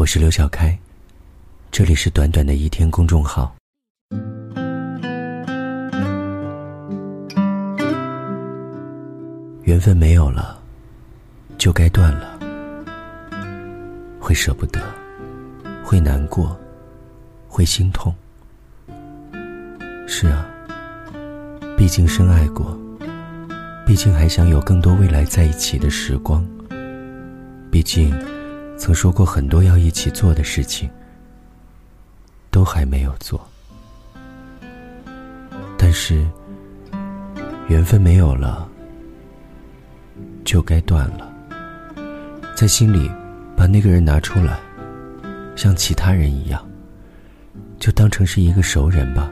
我是刘小开，这里是短短的一天公众号。缘分没有了，就该断了，会舍不得，会难过，会心痛。是啊，毕竟深爱过，毕竟还想有更多未来在一起的时光，毕竟。曾说过很多要一起做的事情，都还没有做。但是，缘分没有了，就该断了。在心里把那个人拿出来，像其他人一样，就当成是一个熟人吧。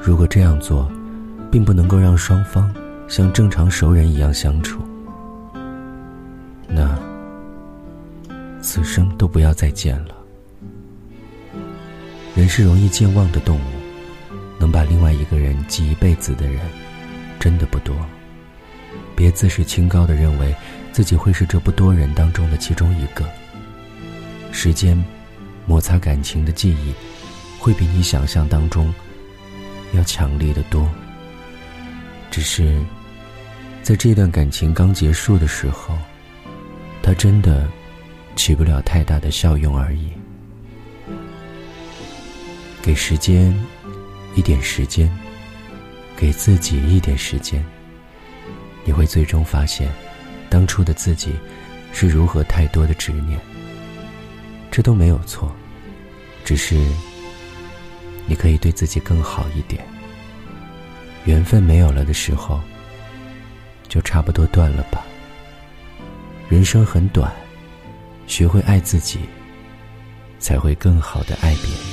如果这样做，并不能够让双方像正常熟人一样相处，此生都不要再见了。人是容易健忘的动物，能把另外一个人记一辈子的人，真的不多。别自视清高的认为自己会是这不多人当中的其中一个。时间，摩擦感情的记忆，会比你想象当中要强烈的多。只是，在这段感情刚结束的时候，他真的。起不了太大的效用而已。给时间一点时间，给自己一点时间，你会最终发现，当初的自己是如何太多的执念。这都没有错，只是你可以对自己更好一点。缘分没有了的时候，就差不多断了吧。人生很短。学会爱自己，才会更好的爱别人。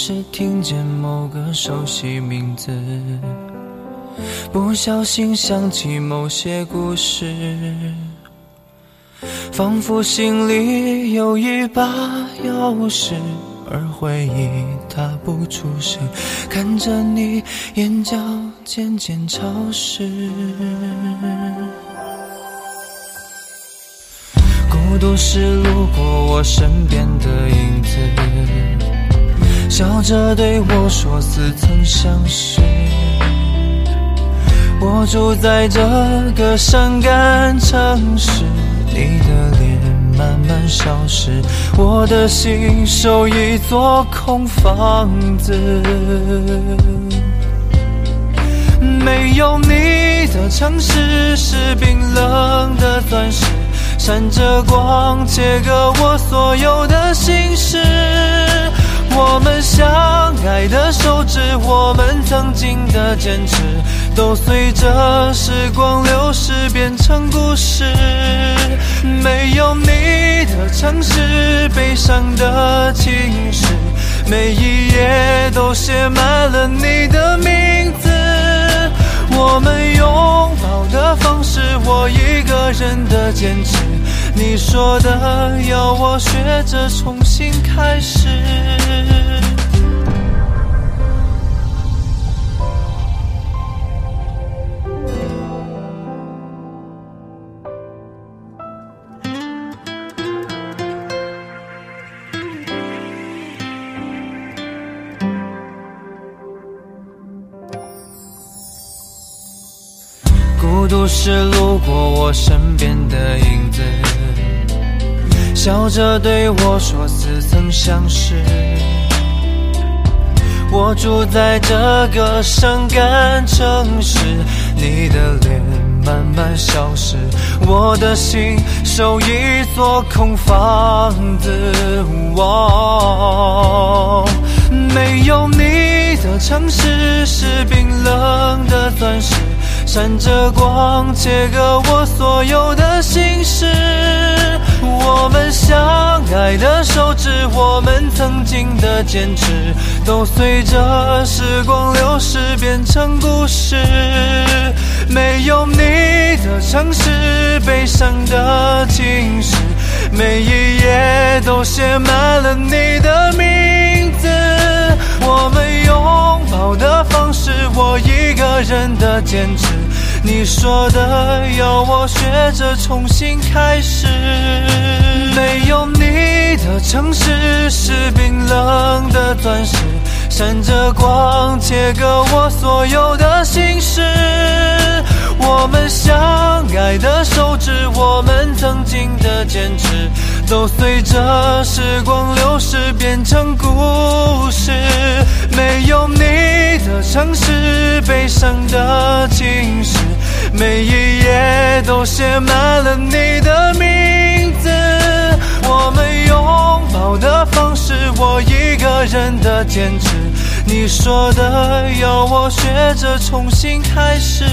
是听见某个熟悉名字，不小心想起某些故事，仿佛心里有一把钥匙，而回忆它不出声，看着你眼角渐渐潮湿，孤独是路过我身边的影子。笑着对我说：“似曾相识。”我住在这个伤感城市，你的脸慢慢消失，我的心守一座空房子。没有你的城市是冰冷的钻石，闪着光，切割我所有的心事。我们相爱的手指，我们曾经的坚持，都随着时光流逝变成故事。没有你的城市，悲伤的情诗，每一页都写满了你的名字。我们拥抱的方式，我一个人的坚持。你说的要我学着重新开始。孤独是路过我身边的影子。笑着对我说：“似曾相识。”我住在这个伤感城市，你的脸慢慢消失，我的心守一座空房子。没有你的城市是冰冷的钻石，闪着光，切割我所有相。爱的手指，我们曾经的坚持，都随着时光流逝变成故事。没有你的城市，悲伤的情诗，每一页都写满了你的名字。我们拥抱的方式，我一个人的坚持。你说的要我学着重新开始，没有你的城市是冰冷的钻石，闪着光，切割我所有的心事。我们相爱的手指，我们曾经的坚持，都随着时光流逝变成故事。没有你的城市，悲伤的情诗，每一页都写满了你的名字。我们拥抱的方式，我一个人的坚持。你说的要我学着重新开始。